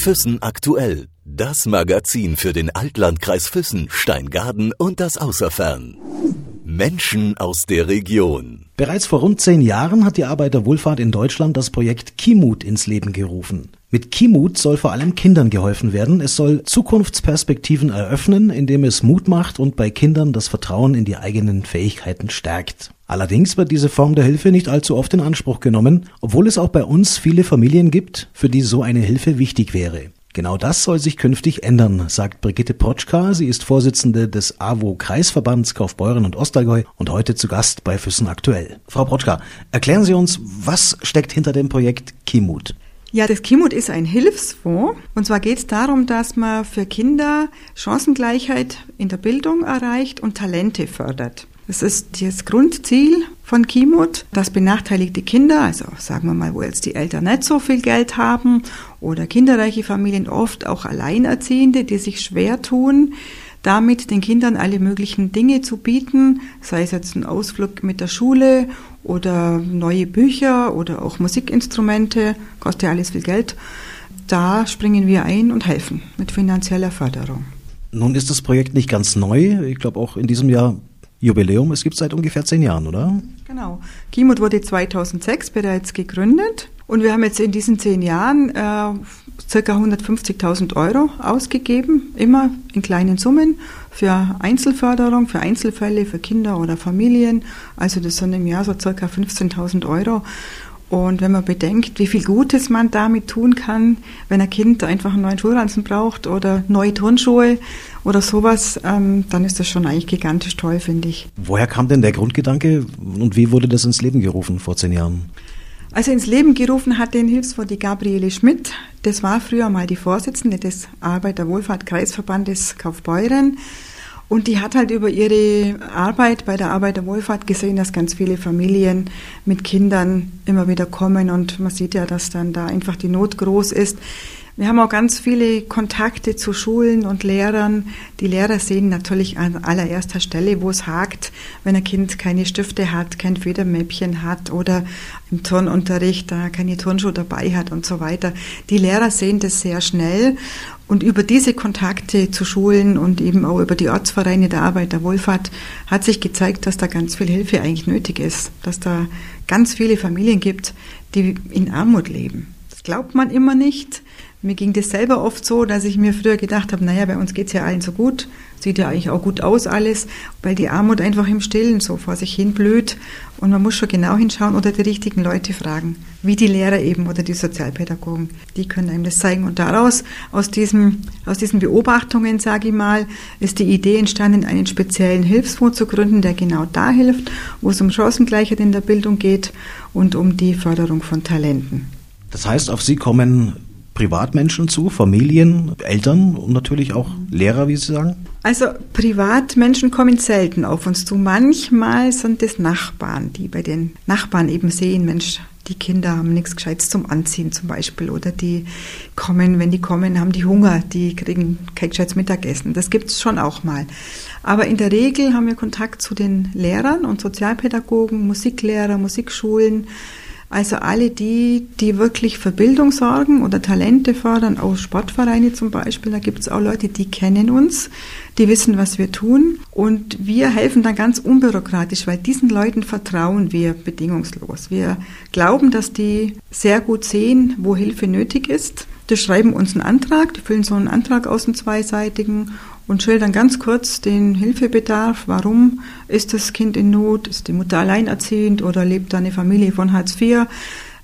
Füssen aktuell. Das Magazin für den Altlandkreis Füssen, Steingaden und das Außerfern. Menschen aus der Region. Bereits vor rund zehn Jahren hat die Arbeiterwohlfahrt in Deutschland das Projekt Kimut ins Leben gerufen. Mit Kimut soll vor allem Kindern geholfen werden. Es soll Zukunftsperspektiven eröffnen, indem es Mut macht und bei Kindern das Vertrauen in die eigenen Fähigkeiten stärkt. Allerdings wird diese Form der Hilfe nicht allzu oft in Anspruch genommen, obwohl es auch bei uns viele Familien gibt, für die so eine Hilfe wichtig wäre. Genau das soll sich künftig ändern, sagt Brigitte Protschka. Sie ist Vorsitzende des AWO-Kreisverbands Kaufbeuren und Ostallgäu und heute zu Gast bei Füssen aktuell. Frau Protschka, erklären Sie uns, was steckt hinter dem Projekt Kimut? Ja, das Kimut ist ein Hilfsfonds. Und zwar geht es darum, dass man für Kinder Chancengleichheit in der Bildung erreicht und Talente fördert. Das ist das Grundziel von Kimut, dass benachteiligte Kinder, also sagen wir mal, wo jetzt die Eltern nicht so viel Geld haben oder kinderreiche Familien, oft auch Alleinerziehende, die sich schwer tun, damit den Kindern alle möglichen Dinge zu bieten, sei es jetzt ein Ausflug mit der Schule oder neue Bücher oder auch Musikinstrumente, kostet ja alles viel Geld. Da springen wir ein und helfen mit finanzieller Förderung. Nun ist das Projekt nicht ganz neu. Ich glaube, auch in diesem Jahr Jubiläum. Es gibt seit ungefähr zehn Jahren, oder? Genau. Kimut wurde 2006 bereits gegründet und wir haben jetzt in diesen zehn Jahren äh, circa 150.000 Euro ausgegeben, immer in kleinen Summen für Einzelförderung, für Einzelfälle, für Kinder oder Familien. Also das sind im Jahr so circa 15.000 Euro. Und wenn man bedenkt, wie viel Gutes man damit tun kann, wenn ein Kind einfach einen neuen Schulranzen braucht oder neue Turnschuhe oder sowas, ähm, dann ist das schon eigentlich gigantisch toll, finde ich. Woher kam denn der Grundgedanke und wie wurde das ins Leben gerufen vor zehn Jahren? Also ins Leben gerufen hat den Hilfsfonds die Gabriele Schmidt. Das war früher mal die Vorsitzende des Arbeiterwohlfahrt-Kreisverbandes Kaufbeuren. Und die hat halt über ihre Arbeit bei der Arbeiterwohlfahrt gesehen, dass ganz viele Familien mit Kindern immer wieder kommen und man sieht ja, dass dann da einfach die Not groß ist. Wir haben auch ganz viele Kontakte zu Schulen und Lehrern. Die Lehrer sehen natürlich an allererster Stelle, wo es hakt, wenn ein Kind keine Stifte hat, kein Federmäppchen hat oder im Turnunterricht da keine Turnschuhe dabei hat und so weiter. Die Lehrer sehen das sehr schnell und über diese Kontakte zu Schulen und eben auch über die Ortsvereine der Arbeit der Wohlfahrt hat sich gezeigt, dass da ganz viel Hilfe eigentlich nötig ist, dass da ganz viele Familien gibt, die in Armut leben. Das glaubt man immer nicht. Mir ging das selber oft so, dass ich mir früher gedacht habe, naja, bei uns geht's ja allen so gut, sieht ja eigentlich auch gut aus alles, weil die Armut einfach im Stillen so vor sich hin blüht. Und man muss schon genau hinschauen oder die richtigen Leute fragen, wie die Lehrer eben oder die Sozialpädagogen, die können einem das zeigen. Und daraus, aus, diesem, aus diesen Beobachtungen, sage ich mal, ist die Idee entstanden, einen speziellen Hilfsfonds zu gründen, der genau da hilft, wo es um Chancengleichheit in der Bildung geht und um die Förderung von Talenten. Das heißt, auf Sie kommen Privatmenschen zu, Familien, Eltern und natürlich auch Lehrer, wie Sie sagen? Also Privatmenschen kommen selten auf uns zu. Manchmal sind es Nachbarn, die bei den Nachbarn eben sehen, Mensch, die Kinder haben nichts Gescheites zum Anziehen zum Beispiel oder die kommen, wenn die kommen, haben die Hunger, die kriegen kein gescheites Mittagessen. Das gibt es schon auch mal. Aber in der Regel haben wir Kontakt zu den Lehrern und Sozialpädagogen, Musiklehrer, Musikschulen, also alle die, die wirklich für Bildung sorgen oder Talente fördern, auch Sportvereine zum Beispiel, da gibt es auch Leute, die kennen uns, die wissen, was wir tun und wir helfen dann ganz unbürokratisch, weil diesen Leuten vertrauen wir bedingungslos. Wir glauben, dass die sehr gut sehen, wo Hilfe nötig ist. Die schreiben uns einen Antrag, die füllen so einen Antrag aus, einen zweiseitigen und schildern ganz kurz den Hilfebedarf. Warum ist das Kind in Not? Ist die Mutter alleinerziehend oder lebt da eine Familie von Hartz IV?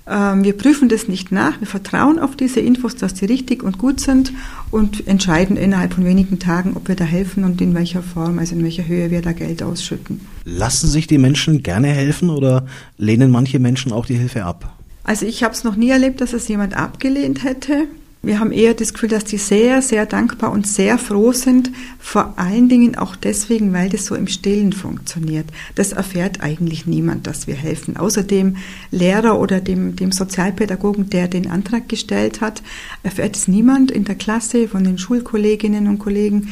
Ähm, wir prüfen das nicht nach. Wir vertrauen auf diese Infos, dass die richtig und gut sind und entscheiden innerhalb von wenigen Tagen, ob wir da helfen und in welcher Form, also in welcher Höhe wir da Geld ausschütten. Lassen sich die Menschen gerne helfen oder lehnen manche Menschen auch die Hilfe ab? Also ich habe es noch nie erlebt, dass es jemand abgelehnt hätte. Wir haben eher das Gefühl, dass die sehr, sehr dankbar und sehr froh sind, vor allen Dingen auch deswegen, weil das so im Stillen funktioniert. Das erfährt eigentlich niemand, dass wir helfen, außer dem Lehrer oder dem, dem Sozialpädagogen, der den Antrag gestellt hat, erfährt es niemand in der Klasse von den Schulkolleginnen und Kollegen.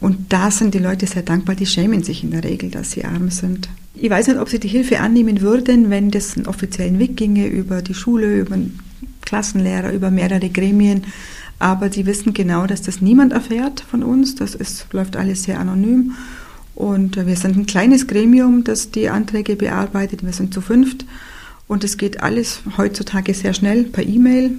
Und da sind die Leute sehr dankbar, die schämen sich in der Regel, dass sie arm sind. Ich weiß nicht, ob sie die Hilfe annehmen würden, wenn das einen offiziellen Weg ginge über die Schule, über Klassenlehrer, über mehrere Gremien. Aber sie wissen genau, dass das niemand erfährt von uns. Das ist, läuft alles sehr anonym. Und wir sind ein kleines Gremium, das die Anträge bearbeitet. Wir sind zu fünft. Und es geht alles heutzutage sehr schnell per E-Mail.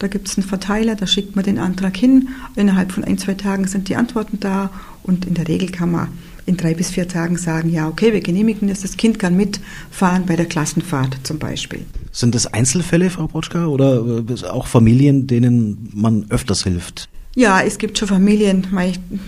Da gibt es einen Verteiler, da schickt man den Antrag hin. Innerhalb von ein, zwei Tagen sind die Antworten da. Und in der Regel kann man in drei bis vier Tagen sagen, ja, okay, wir genehmigen das, das Kind kann mitfahren bei der Klassenfahrt zum Beispiel. Sind das Einzelfälle, Frau Brotschka, oder äh, auch Familien, denen man öfters hilft? Ja, es gibt schon Familien,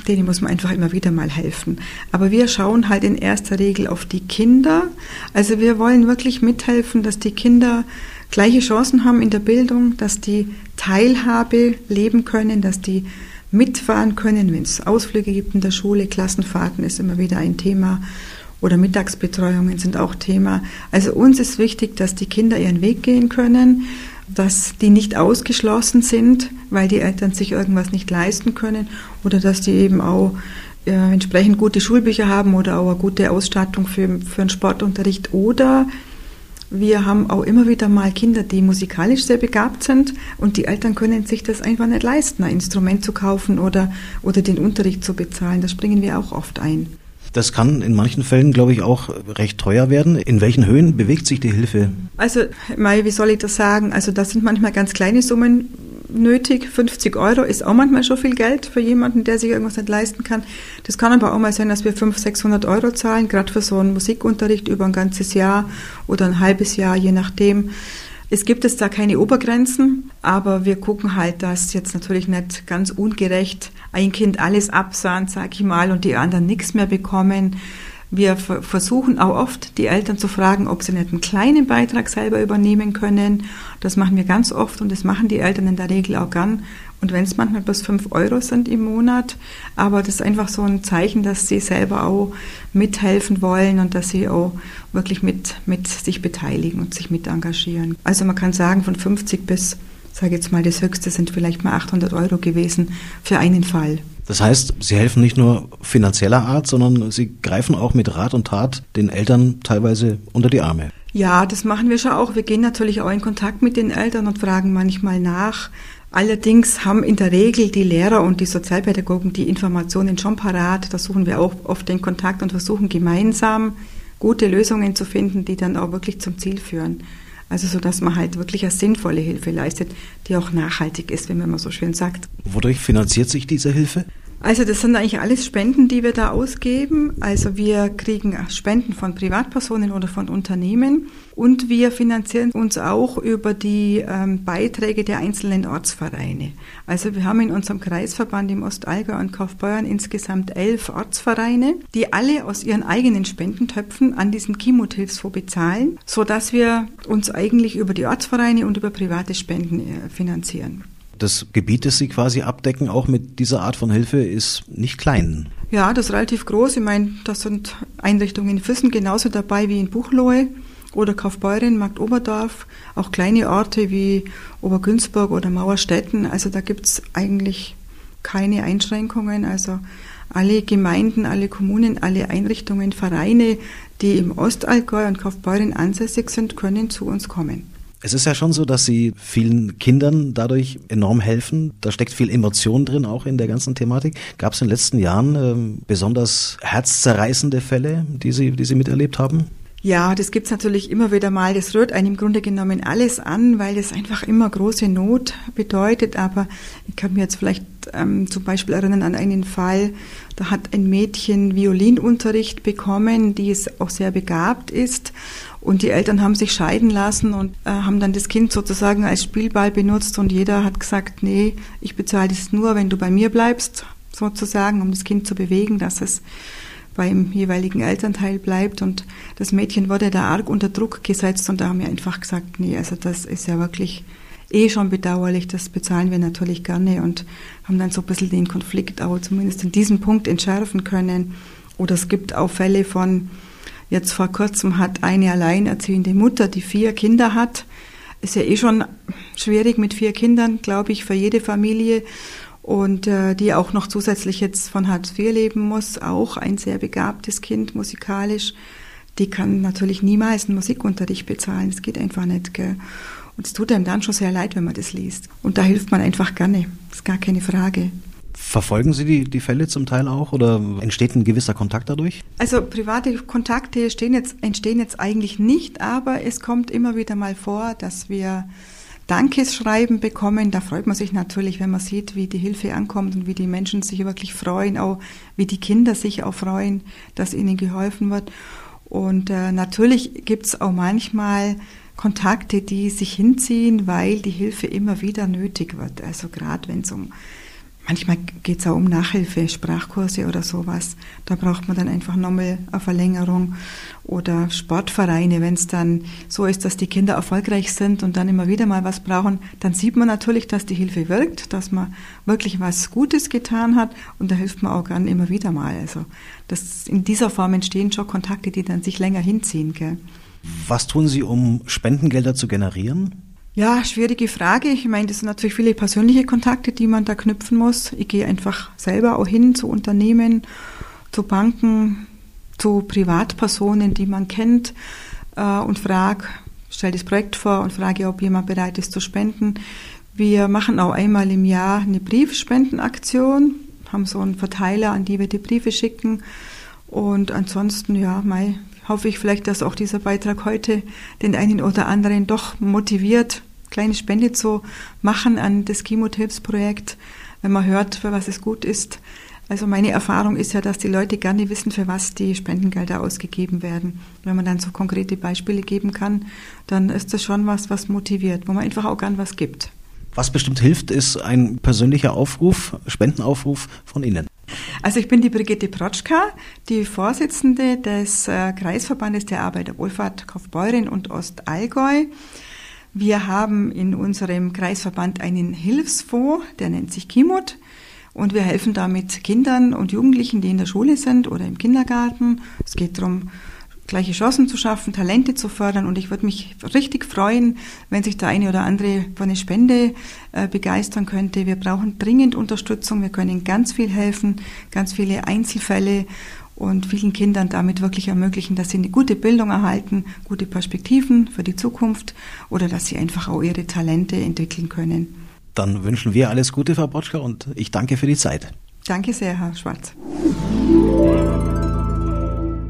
denen muss man einfach immer wieder mal helfen. Aber wir schauen halt in erster Regel auf die Kinder. Also wir wollen wirklich mithelfen, dass die Kinder gleiche Chancen haben in der Bildung, dass die Teilhabe leben können, dass die mitfahren können, wenn es Ausflüge gibt in der Schule. Klassenfahrten ist immer wieder ein Thema oder Mittagsbetreuungen sind auch Thema. Also uns ist wichtig, dass die Kinder ihren Weg gehen können, dass die nicht ausgeschlossen sind, weil die Eltern sich irgendwas nicht leisten können oder dass die eben auch äh, entsprechend gute Schulbücher haben oder auch eine gute Ausstattung für, für einen Sportunterricht oder wir haben auch immer wieder mal Kinder, die musikalisch sehr begabt sind und die Eltern können sich das einfach nicht leisten, ein Instrument zu kaufen oder, oder den Unterricht zu bezahlen. Da springen wir auch oft ein. Das kann in manchen Fällen, glaube ich, auch recht teuer werden. In welchen Höhen bewegt sich die Hilfe? Also, Mai, wie soll ich das sagen? Also, das sind manchmal ganz kleine Summen nötig. 50 Euro ist auch manchmal schon viel Geld für jemanden, der sich irgendwas nicht leisten kann. Das kann aber auch mal sein, dass wir 500, 600 Euro zahlen, gerade für so einen Musikunterricht über ein ganzes Jahr oder ein halbes Jahr, je nachdem. Es gibt jetzt da keine Obergrenzen, aber wir gucken halt, dass jetzt natürlich nicht ganz ungerecht ein Kind alles absahnt, sag ich mal, und die anderen nichts mehr bekommen. Wir versuchen auch oft, die Eltern zu fragen, ob sie nicht einen kleinen Beitrag selber übernehmen können. Das machen wir ganz oft und das machen die Eltern in der Regel auch gern. Und wenn es manchmal bloß fünf Euro sind im Monat, aber das ist einfach so ein Zeichen, dass sie selber auch mithelfen wollen und dass sie auch wirklich mit, mit sich beteiligen und sich mit engagieren. Also man kann sagen, von 50 bis, sage jetzt mal, das höchste sind vielleicht mal 800 Euro gewesen für einen Fall. Das heißt, Sie helfen nicht nur finanzieller Art, sondern Sie greifen auch mit Rat und Tat den Eltern teilweise unter die Arme. Ja, das machen wir schon auch. Wir gehen natürlich auch in Kontakt mit den Eltern und fragen manchmal nach. Allerdings haben in der Regel die Lehrer und die Sozialpädagogen die Informationen schon parat. Da suchen wir auch oft den Kontakt und versuchen gemeinsam gute Lösungen zu finden, die dann auch wirklich zum Ziel führen. Also so, dass man halt wirklich eine sinnvolle Hilfe leistet, die auch nachhaltig ist, wenn man mal so schön sagt. Wodurch finanziert sich diese Hilfe? Also das sind eigentlich alles Spenden, die wir da ausgeben. Also wir kriegen Spenden von Privatpersonen oder von Unternehmen und wir finanzieren uns auch über die ähm, Beiträge der einzelnen Ortsvereine. Also wir haben in unserem Kreisverband im Ostallgäu und Kaufbeuern insgesamt elf Ortsvereine, die alle aus ihren eigenen Spendentöpfen an diesen Kimut-Hilfsfonds bezahlen, sodass wir uns eigentlich über die Ortsvereine und über private Spenden äh, finanzieren das Gebiet, das Sie quasi abdecken, auch mit dieser Art von Hilfe, ist nicht klein. Ja, das ist relativ groß. Ich meine, da sind Einrichtungen in Füssen genauso dabei wie in Buchloe oder Kaufbeuren, Markt Oberdorf, auch kleine Orte wie Obergünzburg oder Mauerstetten. Also da gibt es eigentlich keine Einschränkungen. Also alle Gemeinden, alle Kommunen, alle Einrichtungen, Vereine, die im Ostallgäu und Kaufbeuren ansässig sind, können zu uns kommen. Es ist ja schon so, dass Sie vielen Kindern dadurch enorm helfen. Da steckt viel Emotion drin, auch in der ganzen Thematik. Gab es in den letzten Jahren ähm, besonders herzzerreißende Fälle, die Sie, die Sie miterlebt haben? Ja, das gibt's natürlich immer wieder mal. Das rührt einem im Grunde genommen alles an, weil das einfach immer große Not bedeutet. Aber ich kann mir jetzt vielleicht ähm, zum Beispiel erinnern an einen Fall, da hat ein Mädchen Violinunterricht bekommen, die es auch sehr begabt ist. Und die Eltern haben sich scheiden lassen und äh, haben dann das Kind sozusagen als Spielball benutzt und jeder hat gesagt, nee, ich bezahle das nur, wenn du bei mir bleibst, sozusagen, um das Kind zu bewegen, dass es beim jeweiligen Elternteil bleibt. Und das Mädchen wurde da arg unter Druck gesetzt und da haben wir einfach gesagt, nee, also das ist ja wirklich eh schon bedauerlich, das bezahlen wir natürlich gerne und haben dann so ein bisschen den Konflikt auch zumindest in diesem Punkt entschärfen können. Oder es gibt auch Fälle von Jetzt vor kurzem hat eine alleinerziehende Mutter, die vier Kinder hat. Ist ja eh schon schwierig mit vier Kindern, glaube ich, für jede Familie. Und äh, die auch noch zusätzlich jetzt von Hartz IV leben muss, auch ein sehr begabtes Kind musikalisch. Die kann natürlich niemals einen Musikunterricht bezahlen. Das geht einfach nicht. Gell? Und es tut einem dann schon sehr leid, wenn man das liest. Und da hilft man einfach gerne. Das ist gar keine Frage. Verfolgen Sie die, die Fälle zum Teil auch oder entsteht ein gewisser Kontakt dadurch? Also private Kontakte jetzt, entstehen jetzt eigentlich nicht, aber es kommt immer wieder mal vor, dass wir Dankesschreiben bekommen. Da freut man sich natürlich, wenn man sieht, wie die Hilfe ankommt und wie die Menschen sich wirklich freuen, auch wie die Kinder sich auch freuen, dass ihnen geholfen wird. Und äh, natürlich gibt's auch manchmal Kontakte, die sich hinziehen, weil die Hilfe immer wieder nötig wird. Also gerade wenn es um Manchmal geht es auch um Nachhilfe, Sprachkurse oder sowas. Da braucht man dann einfach nochmal eine Verlängerung. Oder Sportvereine, wenn es dann so ist, dass die Kinder erfolgreich sind und dann immer wieder mal was brauchen, dann sieht man natürlich, dass die Hilfe wirkt, dass man wirklich was Gutes getan hat und da hilft man auch gern immer wieder mal. Also das, in dieser Form entstehen schon Kontakte, die dann sich länger hinziehen. Gell. Was tun Sie, um Spendengelder zu generieren? Ja, schwierige Frage. Ich meine, das sind natürlich viele persönliche Kontakte, die man da knüpfen muss. Ich gehe einfach selber auch hin zu Unternehmen, zu Banken, zu Privatpersonen, die man kennt äh, und frage, stelle das Projekt vor und frage, ob jemand bereit ist zu spenden. Wir machen auch einmal im Jahr eine Briefspendenaktion, haben so einen Verteiler, an die wir die Briefe schicken. Und ansonsten, ja, Mai, hoffe ich vielleicht, dass auch dieser Beitrag heute den einen oder anderen doch motiviert, kleine Spende zu machen an das Chemotipps-Projekt, wenn man hört, für was es gut ist. Also meine Erfahrung ist ja, dass die Leute gerne wissen, für was die Spendengelder ausgegeben werden. Wenn man dann so konkrete Beispiele geben kann, dann ist das schon was, was motiviert, wo man einfach auch gern was gibt. Was bestimmt hilft, ist ein persönlicher Aufruf, Spendenaufruf von Ihnen. Also ich bin die Brigitte Protschka, die Vorsitzende des äh, Kreisverbandes der Arbeiterwohlfahrt Kaufbeuren und Ostallgäu. Wir haben in unserem Kreisverband einen Hilfsfonds, der nennt sich Kimut. Und wir helfen damit Kindern und Jugendlichen, die in der Schule sind oder im Kindergarten. Es geht darum, gleiche Chancen zu schaffen, Talente zu fördern. Und ich würde mich richtig freuen, wenn sich der eine oder andere für eine Spende äh, begeistern könnte. Wir brauchen dringend Unterstützung. Wir können ganz viel helfen, ganz viele Einzelfälle und vielen Kindern damit wirklich ermöglichen, dass sie eine gute Bildung erhalten, gute Perspektiven für die Zukunft oder dass sie einfach auch ihre Talente entwickeln können. Dann wünschen wir alles Gute, Frau Botschka, und ich danke für die Zeit. Danke sehr, Herr Schwarz.